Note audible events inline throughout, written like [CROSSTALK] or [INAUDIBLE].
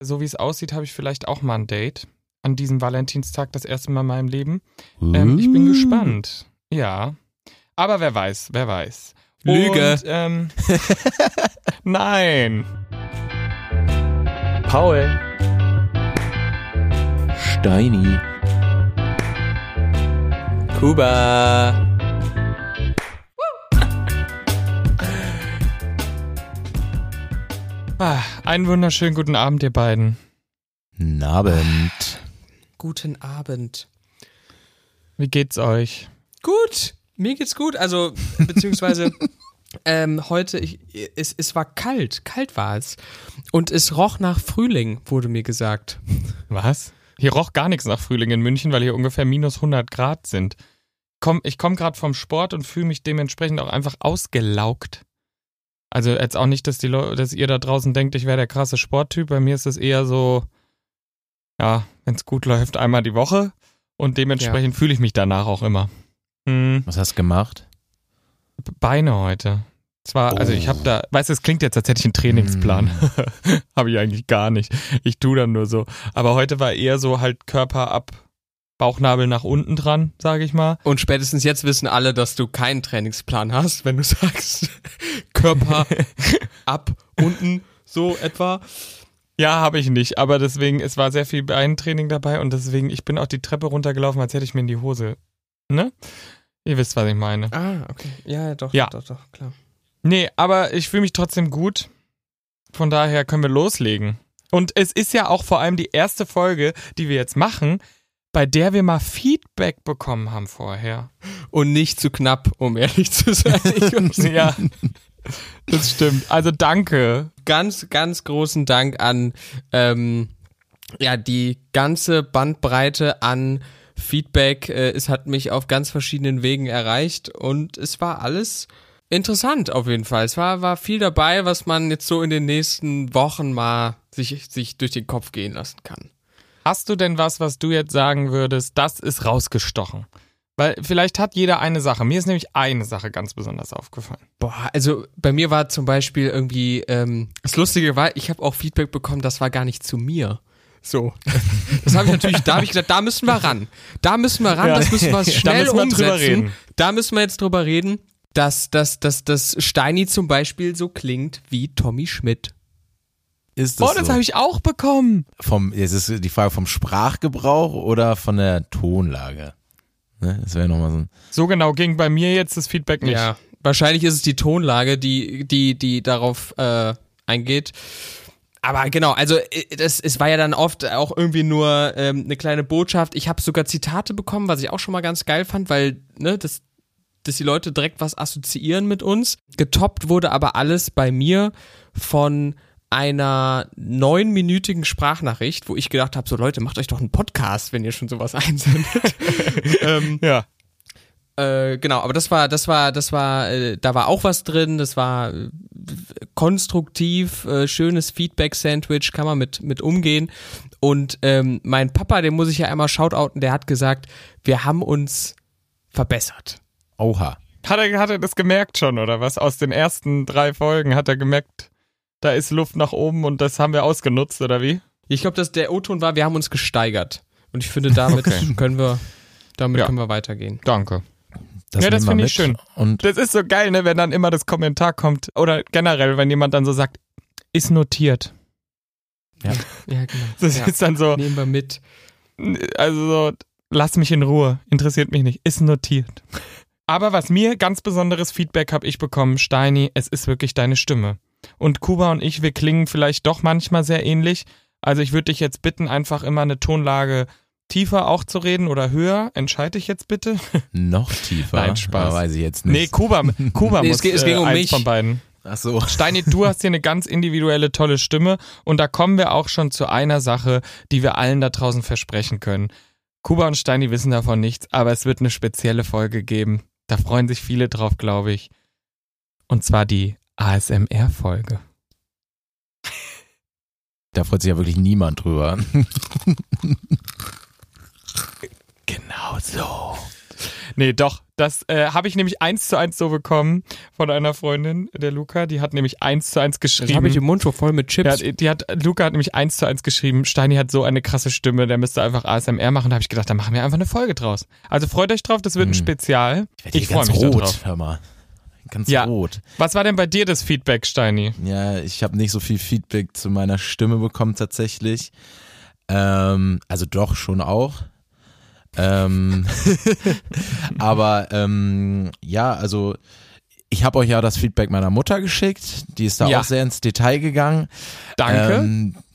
so wie es aussieht, habe ich vielleicht auch mal ein Date. An diesem Valentinstag das erste Mal in meinem Leben. Ähm, ich bin Uh. gespannt. Ja. Aber wer weiß, wer weiß. Lüge. Und, ähm, [LAUGHS] nein. Paul. Steini. Kuba. Ah, einen wunderschönen guten Abend, ihr beiden. Abend. Guten Abend. Wie geht's euch? Gut, mir geht's gut. Also, beziehungsweise [LAUGHS] ähm, heute, ich, es, es war kalt, kalt war es. Und es roch nach Frühling, wurde mir gesagt. Was? Hier roch gar nichts nach Frühling in München, weil hier ungefähr minus 100 Grad sind. Komm, ich komme gerade vom Sport und fühle mich dementsprechend auch einfach ausgelaugt. Also jetzt auch nicht, dass die Leute, dass ihr da draußen denkt, ich wäre der krasse Sporttyp. Bei mir ist es eher so, ja, wenn es gut läuft, einmal die Woche und dementsprechend fühle ich mich danach auch immer. Hm, Was hast du gemacht? Beine heute. Zwar, also ich habe Oh. da, weißt du, es klingt jetzt, als hätte ich einen Trainingsplan. [LAUGHS] habe ich eigentlich gar nicht. Ich tu dann nur so. Aber heute war eher so halt Körper ab, Bauchnabel nach unten dran, sage ich mal. Und spätestens jetzt wissen alle, dass du keinen Trainingsplan hast, wenn du [LAUGHS] sagst, Körper [LAUGHS] ab, unten, so etwa. Ja, habe ich nicht. Aber deswegen, es war sehr viel Beintraining dabei und deswegen, ich bin auch die Treppe runtergelaufen, als hätte ich mir in die Hose. Ne? Ihr wisst, was ich meine. Ah, okay. Ja, doch, Ja. doch, doch, klar. Nee, aber ich fühle mich trotzdem gut. Von daher können wir loslegen. Und es ist ja auch vor allem die erste Folge, die wir jetzt machen, bei der wir mal Feedback bekommen haben vorher. Und nicht zu knapp, um ehrlich zu sein. [LAUGHS] Ich ja, das stimmt. Also danke. ganz, ganz großen Dank an ähm, ja die ganze Bandbreite an Feedback. Äh, es hat mich auf ganz verschiedenen Wegen erreicht und es war alles interessant auf jeden Fall. Es war, war viel dabei, was man jetzt so in den nächsten Wochen mal sich, sich durch den Kopf gehen lassen kann. Hast du denn was, was du jetzt sagen würdest, das ist rausgestochen? Weil vielleicht hat jeder eine Sache. Mir ist nämlich eine Sache ganz besonders aufgefallen. Boah, also bei mir war zum Beispiel irgendwie, ähm, das Lustige war, ich habe auch Feedback bekommen, das war gar nicht zu mir. So. [LAUGHS] Das habe ich natürlich, da habe ich gesagt, da müssen wir ran. Da müssen wir ran, Ja. das müssen wir [LAUGHS] Da schnell müssen wir umsetzen. Da müssen wir jetzt drüber reden, dass, dass, dass, dass Steini zum Beispiel so klingt wie Tommy Schmidt. Ist Oh, das so? habe ich auch bekommen. vom, jetzt ist die Frage vom Sprachgebrauch oder von der Tonlage? Ne? Das wäre nochmal so ein. So genau ging bei mir jetzt das Feedback nicht. Ja, wahrscheinlich ist es die Tonlage, die, die, die darauf äh, eingeht. Aber genau, also äh, das, es war ja dann oft auch irgendwie nur ähm, eine kleine Botschaft. Ich habe sogar Zitate bekommen, was ich auch schon mal ganz geil fand, weil ne, das, dass die Leute direkt was assoziieren mit uns. Getoppt wurde aber alles bei mir von einer neunminütigen Sprachnachricht, wo ich gedacht habe, so Leute, macht euch doch einen Podcast, wenn ihr schon sowas [LAUGHS] einsendet. [LAUGHS] ähm, Ja. äh, genau, aber das war, das war, das war, äh, da war auch was drin, das war äh, konstruktiv, äh, schönes Feedback-Sandwich, kann man mit, mit umgehen. Und ähm, mein Papa, den muss ich ja einmal shoutouten, der hat gesagt, wir haben uns verbessert. Oha. Hat er, hat er das gemerkt schon, oder was? Aus den ersten drei Folgen hat er gemerkt, da ist Luft nach oben und das haben wir ausgenutzt, oder wie? Ich glaube, dass der O-Ton war, wir haben uns gesteigert. Und ich finde, damit [LAUGHS] Okay. können wir, damit Ja. können wir weitergehen. Danke. Das Ja, das finde ich schön. Und Das ist so geil, ne, wenn dann immer das Kommentar kommt. Oder generell, wenn jemand dann so sagt, ist notiert. [LAUGHS] Ja, genau. Das ja. ist dann so, Nehmen wir mit. also so, lass mich in Ruhe, interessiert mich nicht, ist notiert. Aber was mir ganz besonderes Feedback habe ich bekommen, Steini, es ist wirklich deine Stimme. Und Kuba und ich, wir klingen vielleicht doch manchmal sehr ähnlich. Also ich würde dich jetzt bitten, einfach immer eine Tonlage tiefer auch zu reden oder höher. Entscheide ich jetzt bitte? [LAUGHS] noch tiefer. Nein, Spaß. Aber weiß ich jetzt Nee, nicht. Kuba, Kuba [LAUGHS] Nee, muss es geht- es ging äh, um mich. von beiden. Ach so. [LAUGHS] Steini, du hast hier eine ganz individuelle, tolle Stimme und da kommen wir auch schon zu einer Sache, die wir allen da draußen versprechen können. Kuba und Steini wissen davon nichts, aber es wird eine spezielle Folge geben. Da freuen sich viele drauf, glaube ich. Und zwar die ASMR-Folge. [LAUGHS] Da freut sich ja wirklich niemand drüber. [LAUGHS] Genau so. Nee, doch, Das äh, habe ich nämlich eins zu eins so bekommen von einer Freundin, der Luca. Die hat nämlich eins zu eins geschrieben. Das habe ich im Mund schon voll mit Chips. Ja, die hat, Luca hat nämlich eins zu eins geschrieben, Steini hat so eine krasse Stimme, der müsste einfach ASMR machen. Da habe ich gedacht, da machen wir einfach eine Folge draus. Also freut euch drauf, das wird ein Hm. Spezial. Ich Ich freue mich rot, drauf. hör mal. Ganz Ja. rot. Was war denn bei dir das Feedback, Steini? Ja, ich habe nicht so viel Feedback zu meiner Stimme bekommen tatsächlich. Ähm, also doch schon auch. Ähm, [LAUGHS] aber ähm, ja, also ich habe euch ja das Feedback meiner Mutter geschickt. Die ist da Ja. auch sehr ins Detail gegangen. Danke. Ähm, [LAUGHS]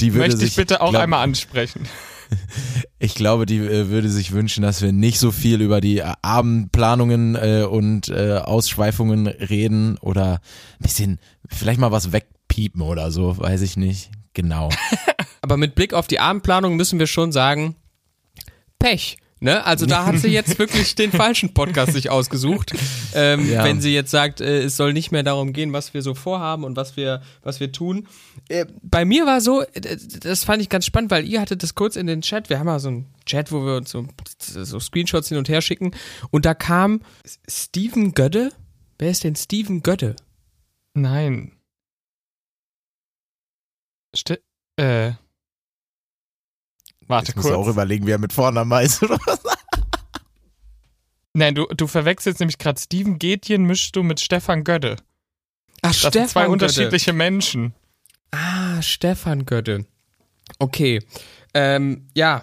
die würde Möchte sich, ich bitte auch glaub, einmal ansprechen. [LAUGHS] Ich glaube, die äh, würde sich wünschen, dass wir nicht so viel über die äh, Abendplanungen äh, und äh, Ausschweifungen reden oder ein bisschen, vielleicht mal was wegpiepen oder so, weiß ich nicht. Genau. [LAUGHS] Aber mit Blick auf die Abendplanung müssen wir schon sagen, Pech. Ne? Also da hat sie [LAUGHS] jetzt wirklich den falschen Podcast sich ausgesucht. Ähm, Ja. Wenn sie jetzt sagt, äh, es soll nicht mehr darum gehen, was wir so vorhaben und was wir, was wir tun. Äh, bei mir war so, das fand ich ganz spannend, weil ihr hattet das kurz in den Chat. Wir haben ja so einen Chat, wo wir uns so, so Screenshots hin und her schicken. Und da kam Steven Gödde. Wer ist denn Steven Gödde? Nein. Ste äh. Warte Jetzt musst du auch kurz. überlegen, wer mit Vornamen heißt oder was. Nein, du, du verwechselst nämlich gerade Steven Gätjen mischst du mit Stefan Gödde. Ach, Das sind zwei Gödde. unterschiedliche Menschen. Ah, Stefan Götte. Okay. Ähm, ja.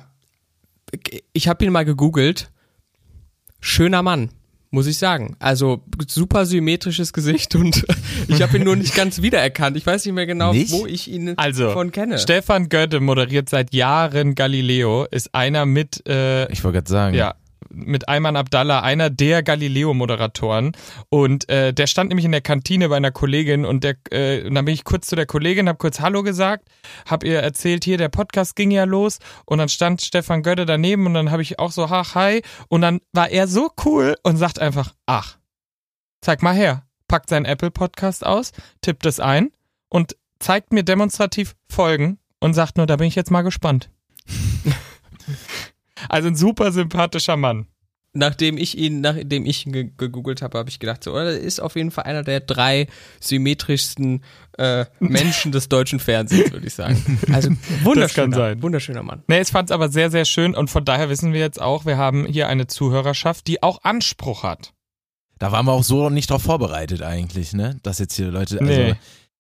Ich habe ihn mal gegoogelt. Schöner Mann, muss ich sagen. Also super symmetrisches Gesicht und [LAUGHS] ich habe ihn nur nicht ganz wiedererkannt. Ich weiß nicht mehr genau, Nicht? wo ich ihn Also, von kenne. Stefan Gödde moderiert seit Jahren Galileo, ist einer mit, äh, Ich wollte gerade sagen. ja, mit Ayman Abdallah, einer der Galileo-Moderatoren. Und äh, der stand nämlich in der Kantine bei einer Kollegin und, der, äh, und dann bin ich kurz zu der Kollegin, habe kurz Hallo gesagt, habe ihr erzählt, hier, der Podcast ging ja los und dann stand Stefan Gödde daneben und dann habe ich auch so, ach, hi. Und dann war er so cool und sagt einfach, ach, zeig mal her. Packt seinen Apple-Podcast aus, tippt es ein und zeigt mir demonstrativ Folgen und sagt nur, da bin ich jetzt mal gespannt. Also ein super sympathischer Mann. Nachdem ich ihn, nachdem ich ihn ge gegoogelt habe, habe ich gedacht, so, er ist auf jeden Fall einer der drei symmetrischsten äh, [LAUGHS] Menschen des deutschen Fernsehens, würde ich sagen. Also wunderschöner, sein. wunderschöner Mann. Nee, ich fand es aber sehr, sehr schön und von daher wissen wir jetzt auch, wir haben hier eine Zuhörerschaft, die auch Anspruch hat. Da waren wir auch so nicht drauf vorbereitet eigentlich, ne? Dass jetzt hier Leute. Also, Nee.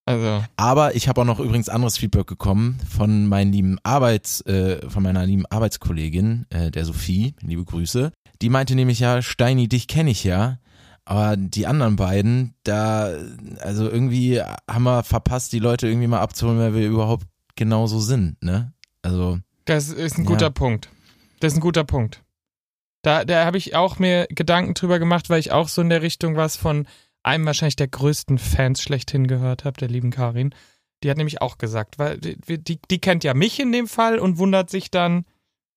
Also, Aber ich habe auch noch übrigens anderes Feedback bekommen von meinen lieben Arbeits, äh, von meiner lieben Arbeitskollegin, äh, der Sophie, liebe Grüße. Die meinte nämlich ja, Steini, dich kenne ich ja. Aber die anderen beiden, da, also irgendwie haben wir verpasst, die Leute irgendwie mal abzuholen, wer wir überhaupt genauso sind, ne? Also, das ist ein Ja. guter Punkt. Das ist ein guter Punkt. Da, da habe ich auch mir Gedanken drüber gemacht, weil ich auch so in der Richtung was von einem wahrscheinlich der größten Fans schlechthin gehört habe, der lieben Karin. Die hat nämlich auch gesagt, weil die, die, die kennt ja mich in dem Fall und wundert sich dann,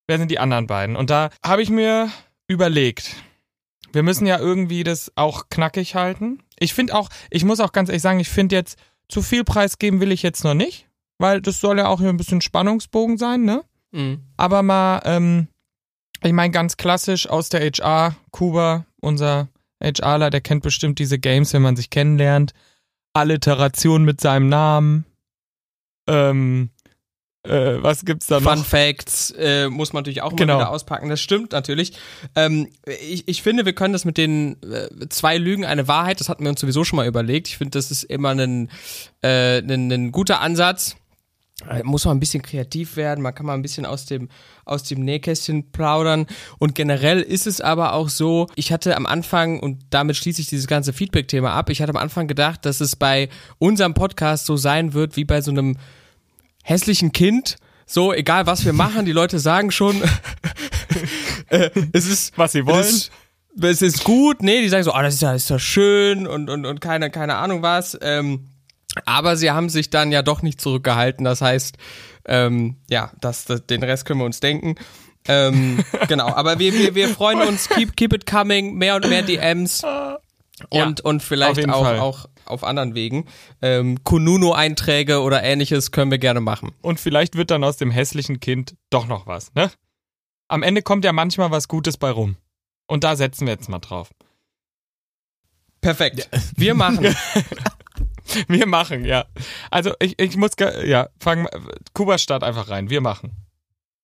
wer sind die anderen beiden. Und da habe ich mir überlegt, wir müssen ja irgendwie das auch knackig halten. Ich finde auch, ich muss auch ganz ehrlich sagen, ich finde jetzt, zu viel preisgeben will ich jetzt noch nicht, weil das soll ja auch hier ein bisschen Spannungsbogen sein, ne? Mhm. Aber mal, ähm, ich meine ganz klassisch aus der HR, Kuba, unser HRler, der kennt bestimmt diese Games, wenn man sich kennenlernt. Alliteration mit seinem Namen. Ähm, äh, was gibt's da Fun noch? Facts äh, muss man natürlich auch Genau. mal wieder auspacken. Das stimmt natürlich. Ähm, ich, ich finde, wir können das mit den äh, zwei Lügen eine Wahrheit, das hatten wir uns sowieso schon mal überlegt. Ich finde, das ist immer ein, äh, ein, ein guter Ansatz. Äh, Muss man ein bisschen kreativ werden, man kann mal ein bisschen aus dem, aus dem Nähkästchen plaudern. Und generell ist es aber auch so, ich hatte am Anfang, und damit schließe ich dieses ganze Feedback-Thema ab, ich hatte am Anfang gedacht, dass es bei unserem Podcast so sein wird wie bei so einem hässlichen Kind. So, egal was wir machen, die Leute sagen schon, [LAUGHS] äh, es ist, Was sie wollen. Es ist, es ist gut, nee, die sagen so, ah, das ist ja, das ist ja schön und, und, und keine, keine Ahnung was. Ähm, aber sie haben sich dann ja doch nicht zurückgehalten. Das heißt, ähm, ja, das, das, den Rest können wir uns denken. Ähm, [LAUGHS] genau, aber wir, wir, wir freuen uns, keep, keep it coming, mehr und mehr DMs und, und auf vielleicht auch, Fall. auch auf anderen Wegen. Ähm, Kununu-Einträge oder ähnliches können wir gerne machen. Und vielleicht wird dann aus dem hässlichen Kind doch noch was, ne? Am Ende kommt ja manchmal was Gutes bei rum. Und da setzen wir jetzt mal drauf. Perfekt. Wir machen. [LAUGHS] [LAUGHS] Wir machen, ja. Also ich, ich muss, ja, fangen, Kuba start einfach rein. Wir machen.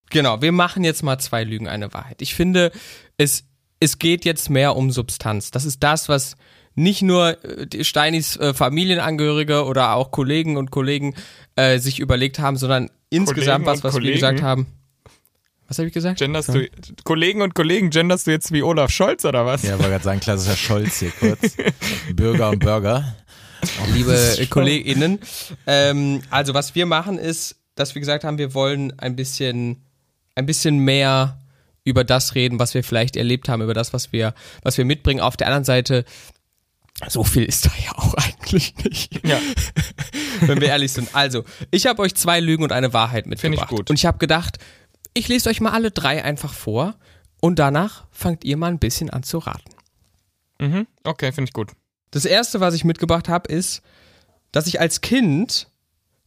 Genau, wir machen jetzt mal zwei Lügen, eine Wahrheit. Ich finde, es, es geht jetzt mehr um Substanz. Das ist das, was nicht nur äh, Steinis äh, Familienangehörige oder auch Kollegen und Kollegen äh, sich überlegt haben, sondern insgesamt was, und was wir Kollegen? gesagt haben. Was habe ich gesagt? Genderst du, Kollegen und Kollegen, genderst du jetzt wie Olaf Scholz oder was? Ja, wollte gerade sagen, klassischer Scholz hier kurz. [LAUGHS] Bürger und Burger. Liebe KollegInnen. Ähm, also was wir machen ist, dass wir gesagt haben, wir wollen ein bisschen, ein bisschen mehr über das reden, was wir vielleicht erlebt haben, über das, was wir, was wir mitbringen. Auf der anderen Seite, so viel ist da ja auch [LAUGHS] eigentlich nicht. Ja. wenn wir ehrlich sind. Also, ich habe euch zwei Lügen und eine Wahrheit mitgebracht. ich gut. Und ich habe gedacht, ich lese euch mal alle drei einfach vor und danach fangt ihr mal ein bisschen an zu raten. Mhm. Okay, finde ich gut. Das erste, was ich mitgebracht habe, ist, dass ich als Kind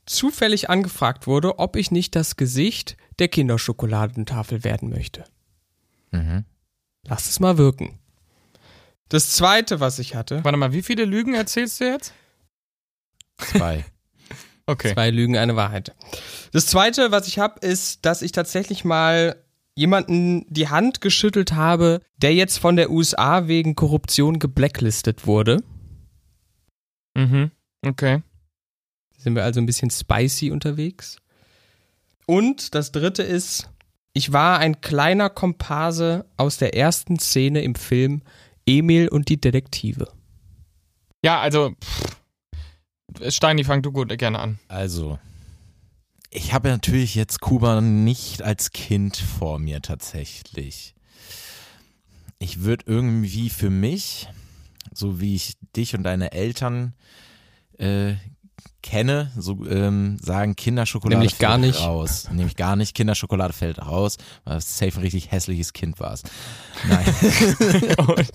zufällig angefragt wurde, ob ich nicht das Gesicht der Kinderschokoladentafel werden möchte. Mhm. Lass es mal wirken. Das zweite, was ich hatte, Warte mal, wie viele Lügen erzählst du jetzt? Zwei. [LAUGHS] Okay. zwei Lügen, eine Wahrheit. Das zweite, was ich habe, ist, dass ich tatsächlich mal jemanden die Hand geschüttelt habe, der jetzt von der USA wegen Korruption geblacklistet wurde. Mhm. Okay. Sind wir also ein bisschen spicy unterwegs. Und das dritte ist, ich war ein kleiner Komparse aus der ersten Szene im Film Emil und die Detektive. Ja, also, Steini, fang du gut gerne an. Also, ich habe natürlich jetzt Kuba nicht als Kind vor mir tatsächlich. Ich würde irgendwie für mich, so wie ich dich und deine Eltern äh, kenne, so ähm, sagen Kinderschokolade Nämlich gar fällt nicht. raus. Nämlich gar nicht. Kinderschokolade fällt raus, weil es safe ein richtig hässliches Kind warst. Nein. [LAUGHS]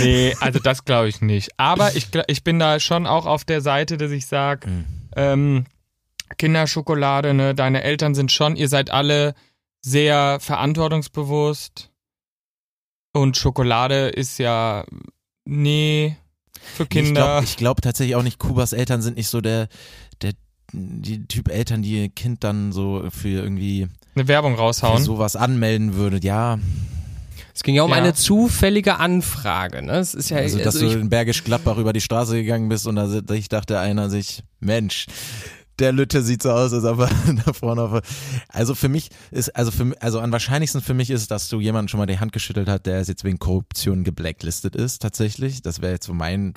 nee, also das glaube ich nicht. Aber ich, ich bin da schon auch auf der Seite, dass ich sage, Mhm. ähm, Kinderschokolade, ne, deine Eltern sind schon, ihr seid alle sehr verantwortungsbewusst. Und Schokolade ist ja, nee, für Ich Kinder. glaube glaub tatsächlich auch nicht, Kubas Eltern sind nicht so der, der die Typ Eltern, die ihr Kind dann so für irgendwie eine Werbung für raushauen. sowas anmelden würde. Ja, Es ging ja um Ja. eine zufällige Anfrage. Ne? Es ist ja, also dass also ich, du in Bergisch Gladbach über die Straße gegangen bist und da ich dachte einer sich, Mensch, der Lütte sieht so aus, als ob er [LAUGHS] da vorne auf. Also für mich ist, also für also am wahrscheinlichsten für mich ist, dass du jemanden schon mal die Hand geschüttelt hat, der jetzt wegen Korruption geblacklistet ist, tatsächlich. Das wäre jetzt so mein,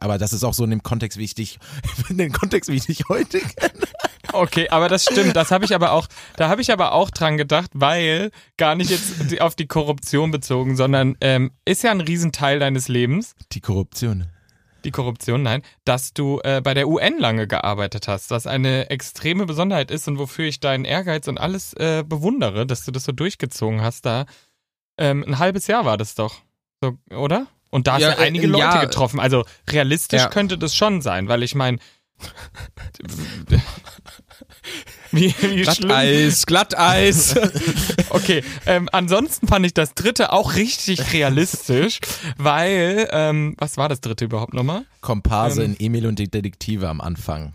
aber das ist auch so in dem Kontext, wie ich dich, [LAUGHS] in dem Kontext, wie ich dich heute kenne. Okay, aber das stimmt. Das habe ich aber auch, da habe ich aber auch dran gedacht, weil gar nicht jetzt auf die Korruption bezogen, sondern ähm, ist ja ein Riesenteil deines Lebens, Die Korruption. Die Korruption, nein, dass du äh, bei der UN lange gearbeitet hast, was eine extreme Besonderheit ist und wofür ich deinen Ehrgeiz und alles äh, bewundere, dass du das so durchgezogen hast. Da ähm, ein halbes Jahr war das doch, so, oder? Und da hast Ja, du einige äh, Leute ja. getroffen. Also realistisch Ja. könnte das schon sein, weil ich meine, wie, wie. Glatteis, Glatteis. [LAUGHS] Okay, ähm, ansonsten fand ich das dritte auch richtig realistisch, weil, ähm, was war das dritte überhaupt nochmal? Komparse Ähm. in Emil und die Detektive am Anfang.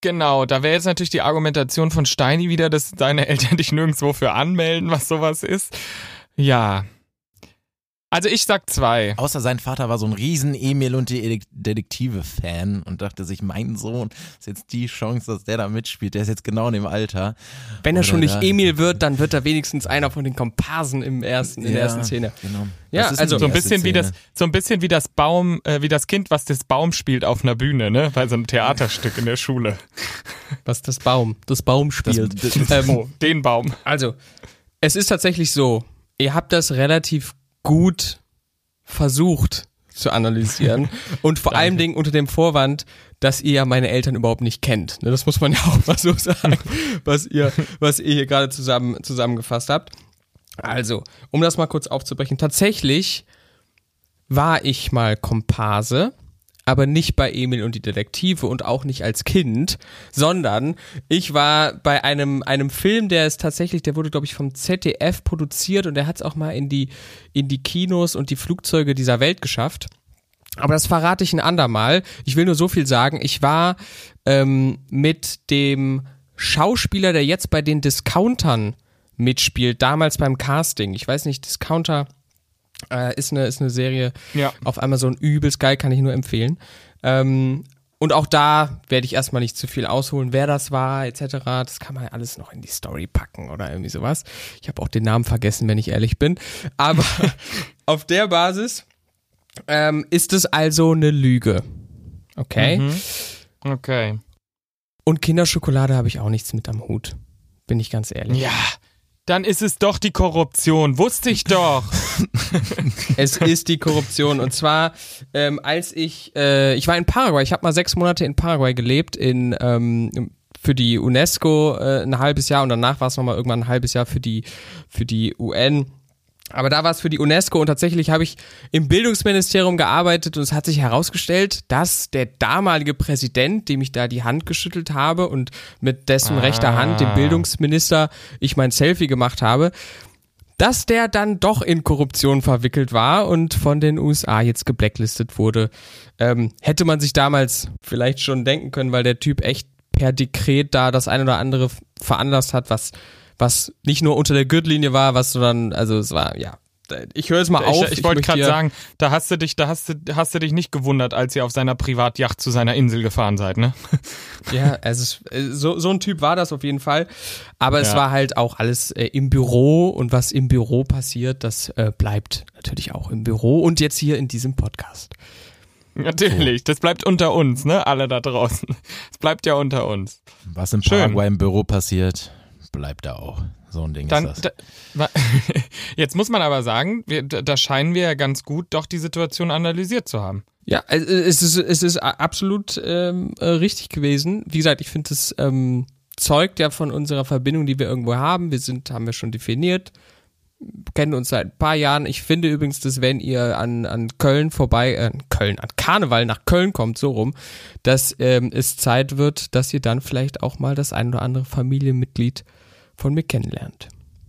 Genau, da wäre jetzt natürlich die Argumentation von Steini wieder, dass deine Eltern dich nirgendwo für anmelden, was sowas ist. Ja. Also ich sag zwei. Außer sein Vater war so ein riesen Emil und die Detektive-Fan und dachte sich, mein Sohn ist jetzt die Chance, dass der da mitspielt. Der ist jetzt genau in dem Alter. Wenn er Oder schon nicht da- Emil wird, dann wird er wenigstens einer von den Komparsen im ersten, in der ersten Szene. Genau. Ja, Das ist also So ein bisschen wie das, Szene. so ein bisschen wie das Baum, äh, wie das Kind, was das Baum spielt auf einer Bühne, ne? Bei so einem Theaterstück in der Schule. Was das Baum, das Baum spielt. Das- ähm, Oh, den Baum. Also, es ist tatsächlich so, ihr habt das relativ gut versucht zu analysieren [LAUGHS] und vor allem Dingen unter dem Vorwand, dass ihr ja meine Eltern überhaupt nicht kennt. Ne, Das muss man ja auch mal so [LAUGHS] sagen, was ihr, was ihr hier gerade zusammen, zusammengefasst habt. Also, um das mal kurz aufzubrechen, tatsächlich war ich mal Komparse, aber nicht bei Emil und die Detektive und auch nicht als Kind, sondern ich war bei einem, einem Film, der ist tatsächlich, der wurde, glaube ich, vom ZDF produziert und der hat es auch mal in die, in die Kinos und die Flugzeuge dieser Welt geschafft. Aber das verrate ich ein andermal. Ich will nur so viel sagen. Ich war ähm, mit dem Schauspieler, der jetzt bei den Discountern mitspielt, damals beim Casting. Ich weiß nicht, Discounter äh, ist, eine, ist eine Serie Ja. auf Amazon übelst geil, kann ich nur empfehlen. Ähm, und auch da werde ich erstmal nicht zu viel ausholen, wer das war, etc. Das kann man alles noch in die Story packen oder irgendwie sowas. Ich habe auch den Namen vergessen, wenn ich ehrlich bin. Aber [LAUGHS] auf der Basis ähm, ist es also eine Lüge. Okay. Mhm. Okay. Und Kinderschokolade habe ich auch nichts mit am Hut. Bin ich ganz ehrlich. Ja, dann ist es doch die Korruption. Wusste ich doch. [LAUGHS] Es ist die Korruption. Und zwar, ähm, als ich, äh, ich war in Paraguay, ich habe mal sechs Monate in Paraguay gelebt, in ähm, für die UNESCO äh, ein halbes Jahr und danach war es nochmal irgendwann ein halbes Jahr für die, für die UN. Aber da war es für die UNESCO und tatsächlich habe ich im Bildungsministerium gearbeitet und es hat sich herausgestellt, dass der damalige Präsident, dem ich da die Hand geschüttelt habe und mit dessen Ah. rechter Hand, dem Bildungsminister, ich mein Selfie gemacht habe, dass der dann doch in Korruption verwickelt war und von den USA jetzt geblacklistet wurde. Ähm, hätte man sich damals vielleicht schon denken können, weil der Typ echt per Dekret da das ein oder andere veranlasst hat, was, was nicht nur unter der Gürtellinie war, was sondern, also es war, ja. Ich höre es mal auf. ich ich wollte gerade sagen, da hast du dich, da hast du, hast du dich nicht gewundert, als ihr auf seiner Privatjacht zu seiner Insel gefahren seid, ne? [LAUGHS] Ja, also es, so, so ein Typ war das auf jeden Fall. Aber es Ja. war halt auch alles äh, im Büro und was im Büro passiert, das äh, bleibt natürlich auch im Büro und jetzt hier in diesem Podcast. Natürlich, das bleibt unter uns, ne? Alle da draußen. [LAUGHS] Es bleibt ja unter uns. Was Schön. Paraguay im Büro passiert, bleibt da auch. So ein Ding Dann, ist da, das. wa- [LAUGHS] jetzt muss man aber sagen, wir, da da scheinen wir ja ganz gut doch die Situation analysiert zu haben. Ja, also es ist, es ist absolut ähm, äh, richtig gewesen. Wie gesagt, ich finde, es ähm, zeugt ja von unserer Verbindung, die wir irgendwo haben. Wir sind, haben wir schon definiert, kennen uns seit ein paar Jahren. Ich finde übrigens, dass wenn ihr an, an Köln vorbei, äh, Köln, an Karneval nach Köln kommt, so rum, dass ähm, es Zeit wird, dass ihr dann vielleicht auch mal das ein oder andere Familienmitglied von mir kennenlernt.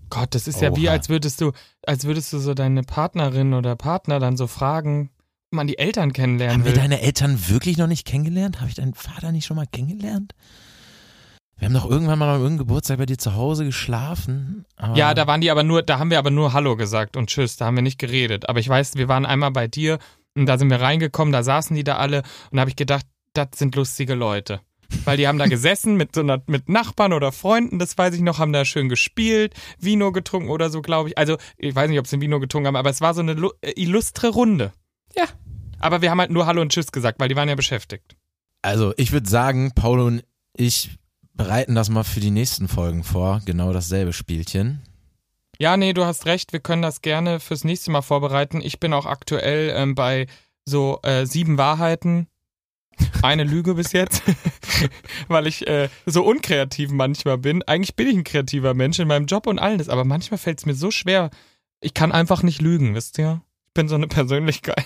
Gott, das ist ja wie, Oha. als würdest du, als würdest du so deine Partnerin oder Partner dann so fragen, ob man die Eltern kennenlernen Haben wir will. deine Eltern wirklich noch nicht kennengelernt? Habe ich deinen Vater nicht schon mal kennengelernt? Wir haben doch irgendwann mal an irgendeinem Geburtstag bei dir zu Hause geschlafen. Ja, da waren die aber nur, da haben wir aber nur Hallo gesagt und Tschüss, da haben wir nicht geredet. Aber ich weiß, wir waren einmal bei dir und da sind wir reingekommen, da saßen die da alle und da habe ich gedacht, das sind lustige Leute. Weil die haben da gesessen mit so einer, mit Nachbarn oder Freunden, das weiß ich noch, haben da schön gespielt, Vino getrunken oder so, glaube ich. Also, ich weiß nicht, ob sie ein Vino getrunken haben, aber es war so eine äh, illustre Runde. Ja. Aber wir haben halt nur Hallo und Tschüss gesagt, weil die waren ja beschäftigt. Also ich würde sagen, Paul und ich bereiten das mal für die nächsten Folgen vor. Genau dasselbe Spielchen. Ja, nee, du hast recht. Wir können das gerne fürs nächste Mal vorbereiten. Ich bin auch aktuell ähm, bei so äh, sieben Wahrheiten. Eine Lüge bis jetzt, [LAUGHS] weil ich äh, so unkreativ manchmal bin. Eigentlich bin ich ein kreativer Mensch in meinem Job und alles, aber manchmal fällt es mir so schwer. Ich kann einfach nicht lügen, wisst ihr? Ich bin so eine Persönlichkeit.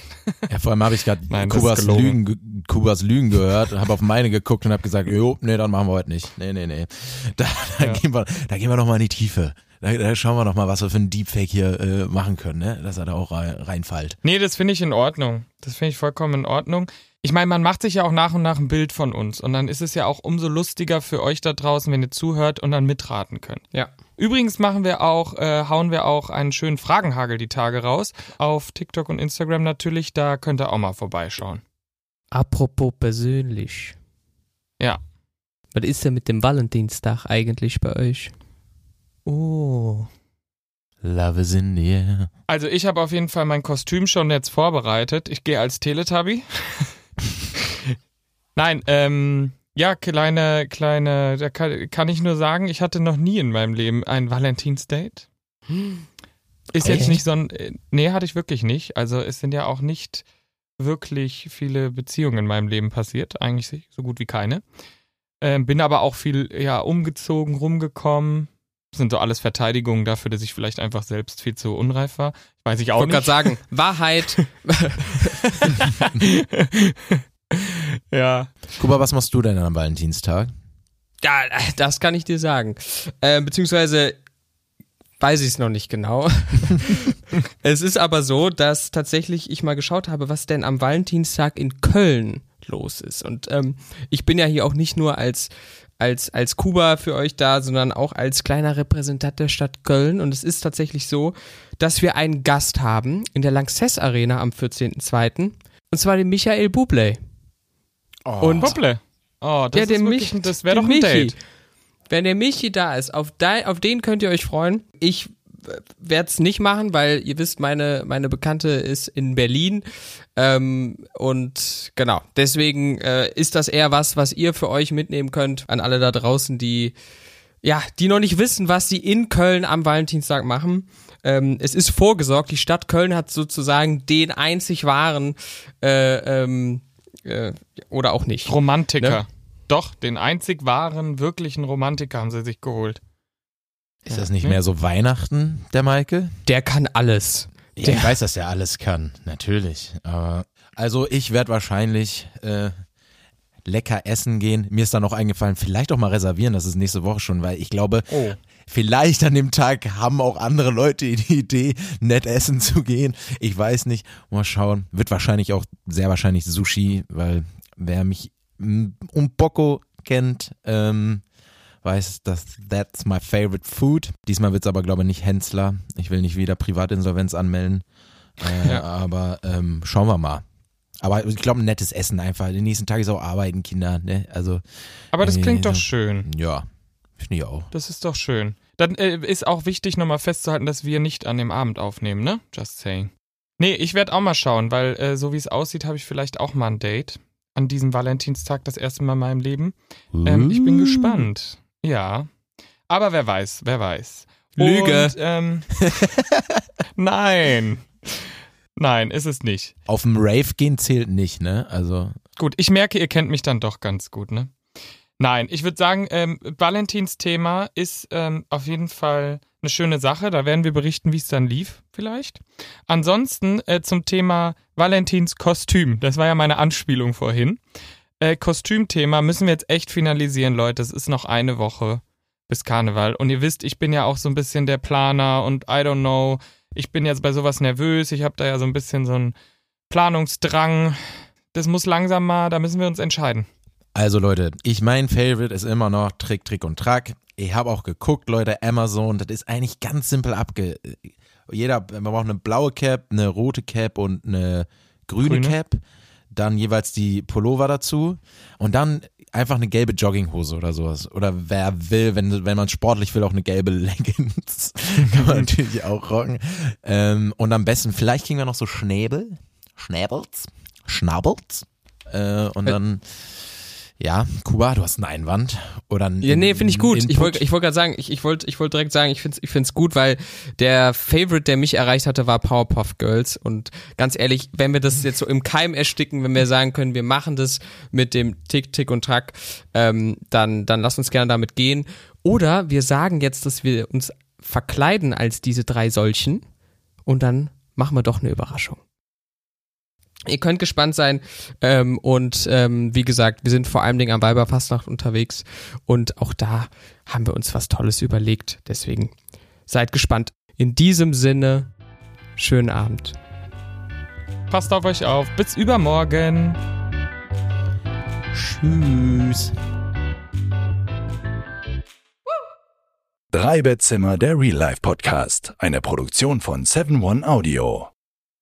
Ja, vor allem habe ich gerade Kubas. Lügen, ge- Kubas Lügen gehört, habe auf meine geguckt und habe gesagt, jo, nee, dann machen wir heute nicht. Nee, nee, nee. Da, da, Ja. gehen, wir, da gehen wir noch mal in die Tiefe. Da, da schauen wir noch mal, was wir für einen Deepfake hier äh, machen können, ne? dass er da auch rein, reinfällt. Nee, das finde ich in Ordnung. Das finde ich vollkommen in Ordnung. Ich meine, man macht sich ja auch nach und nach ein Bild von uns. Und dann ist es ja auch umso lustiger für euch da draußen, wenn ihr zuhört und dann mitraten könnt. Ja. Übrigens machen wir auch, äh, hauen wir auch einen schönen Fragenhagel die Tage raus. Auf TikTok und Instagram natürlich, da könnt ihr auch mal vorbeischauen. Apropos persönlich. Ja. Was ist denn mit dem Valentinstag eigentlich bei euch? Oh. Love is in the air. Also ich habe auf jeden Fall mein Kostüm schon jetzt vorbereitet. Ich gehe als Teletubby. [LAUGHS] Nein, ähm, ja, kleine, kleine, da kann, kann ich nur sagen, ich hatte noch nie in meinem Leben ein Valentinsdate. Ist jetzt nicht so ein, äh, nee, hatte ich wirklich nicht. Also es sind ja auch nicht wirklich viele Beziehungen in meinem Leben passiert, eigentlich so gut wie keine. Ähm, bin aber auch viel, ja, umgezogen, rumgekommen. Das sind so alles Verteidigungen dafür, dass ich vielleicht einfach selbst viel zu unreif war. Weiß ich Ich auch wollte gerade nicht. sagen, Wahrheit. [LAUGHS] [LAUGHS] [LAUGHS] Ja. Kuba, was machst du denn am Valentinstag? Ja, das kann ich dir sagen. Äh, beziehungsweise weiß ich es noch nicht genau. [LAUGHS] es ist aber so, dass tatsächlich ich mal geschaut habe, was denn am Valentinstag in Köln los ist. Und ähm, ich bin ja hier auch nicht nur als als, als Kuba für euch da, sondern auch als kleiner Repräsentant der Stadt Köln. Und es ist tatsächlich so, dass wir einen Gast haben in der Lanxess Arena am 14.02. Und zwar den Michael Bublé. Oh. Und Hopple. Oh, das ja, ist den wirklich, Mich- das wäre doch ein Michi. Date. Wenn der Michi da ist, auf, de, auf den könnt ihr euch freuen. Ich werde es nicht machen, weil ihr wisst, meine, meine Bekannte ist in Berlin. Ähm, und genau, deswegen äh, ist das eher was, was ihr für euch mitnehmen könnt an alle da draußen, die ja, die noch nicht wissen, was sie in Köln am Valentinstag machen. Ähm, es ist vorgesorgt. Die Stadt Köln hat sozusagen den einzig wahren äh, ähm, äh, oder auch nicht. Romantiker. Ne? Doch, den einzig wahren, wirklichen Romantiker haben sie sich geholt. Ist das nicht mehr so Weihnachten, der Maike? Der kann alles. Ja, Der- ich weiß, dass er alles kann, natürlich. Aber also ich werde wahrscheinlich äh, lecker essen gehen. Mir ist da noch eingefallen, vielleicht auch mal reservieren, das ist nächste Woche schon, weil ich glaube, Oh. Vielleicht an dem Tag haben auch andere Leute die Idee, nett essen zu gehen. Ich weiß nicht. Mal schauen. Wird wahrscheinlich auch sehr wahrscheinlich Sushi, weil wer mich um Bocco kennt, ähm, weiß, dass that's my favorite food. Diesmal wird's aber, glaube ich, nicht Hensler. Ich will nicht wieder Privatinsolvenz anmelden. Äh, Ja. Aber ähm, schauen wir mal. Aber ich glaube, ein nettes Essen einfach. Den nächsten Tag ist auch arbeiten, Kinder. Ne? Also, Aber das Nee, klingt doch schön. ja, finde ich auch. Das ist doch schön. Dann äh, ist auch wichtig, nochmal festzuhalten, dass wir nicht an dem Abend aufnehmen, ne? Just saying. Nee, ich werde auch mal schauen, weil äh, so wie es aussieht, habe ich vielleicht auch mal ein Date. An diesem Valentinstag das erste Mal in meinem Leben. Ähm, ich bin Uh. gespannt. Ja. Aber wer weiß, wer weiß. Lüge. Und, ähm, [LAUGHS] nein. Nein, ist es nicht. Auf dem Rave gehen zählt nicht, ne? Also, Gut, ich merke, ihr kennt mich dann doch ganz gut, ne? Nein, ich würde sagen, ähm, Valentins Thema ist ähm, auf jeden Fall eine schöne Sache. Da werden wir berichten, wie es dann lief, vielleicht. Ansonsten äh, zum Thema Valentins Kostüm. Das war ja meine Anspielung vorhin. Äh, Kostümthema müssen wir jetzt echt finalisieren, Leute. Es ist noch eine Woche bis Karneval. Und ihr wisst, ich bin ja auch so ein bisschen der Planer und I don't know. Ich bin jetzt bei sowas nervös. Ich habe da ja so ein bisschen so einen Planungsdrang. Das muss langsam mal, da müssen wir uns entscheiden. Also Leute, ich mein Favorite ist immer noch Trick, Trick und Track. Ich habe auch geguckt, Leute, Amazon, das ist eigentlich ganz simpel abge... Jeder, man braucht eine blaue Cap, eine rote Cap und eine grüne, Grüne. Cap. Dann jeweils die Pullover dazu. Und dann einfach eine gelbe Jogginghose oder sowas. Oder wer will, wenn, wenn man sportlich will, auch eine gelbe [LAUGHS] Leggings. Kann man [LAUGHS] natürlich auch rocken. Ähm, und am besten, vielleicht kriegen wir noch so Schnäbel. Schnäbels. Schnabels. Äh, und dann, ja, Kuba, du hast einen Einwand. Oder einen Ja, nee, finde ich gut. Ich Input. wollte ich wollte gerade sagen, ich, ich wollte ich wollte direkt sagen, ich finde ich find's gut, weil der Favorite, der mich erreicht hatte, war Powerpuff Girls. Und ganz ehrlich, wenn wir das jetzt so im Keim ersticken, wenn wir sagen können, wir machen das mit dem Tick, Tick und Track, ähm, dann, dann lass uns gerne damit gehen. Oder wir sagen jetzt, dass wir uns verkleiden als diese drei solchen und dann machen wir doch eine Überraschung. Ihr könnt gespannt sein ähm, und ähm, wie gesagt, wir sind vor allem Dingen am Weiberfastnacht unterwegs und auch da haben wir uns was Tolles überlegt. Deswegen seid gespannt. In diesem Sinne, schönen Abend. Passt auf euch auf. Bis übermorgen. Tschüss. Drei Bettzimmer, der Real Life Podcast. Eine Produktion von 7-One Audio.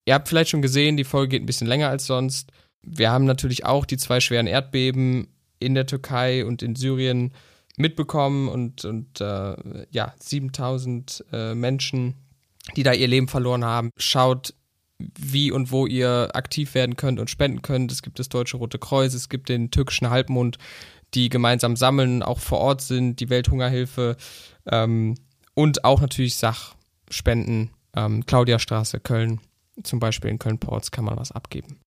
Ihr habt vielleicht schon gesehen, die Folge geht ein bisschen länger als sonst. Wir haben natürlich auch die zwei schweren Erdbeben in der Türkei und in Syrien mitbekommen und, und äh, ja, 7000 äh, Menschen, die da ihr Leben verloren haben. Schaut, wie und wo ihr aktiv werden könnt und spenden könnt. Es gibt das Deutsche Rote Kreuz, es gibt den türkischen Halbmond, die gemeinsam sammeln, auch vor Ort sind, die Welthungerhilfe ähm, und auch natürlich Sachspenden. Ähm, Claudia Straße, Köln, zum Beispiel in Köln-Ports kann man was abgeben.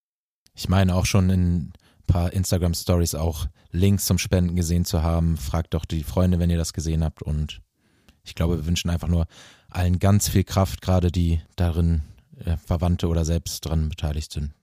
Ich meine auch schon in ein paar Instagram-Stories auch Links zum Spenden gesehen zu haben. Fragt doch die Freunde, wenn ihr das gesehen habt. Und ich glaube, wir wünschen einfach nur allen ganz viel Kraft, gerade die darin äh, Verwandte oder selbst dran beteiligt sind.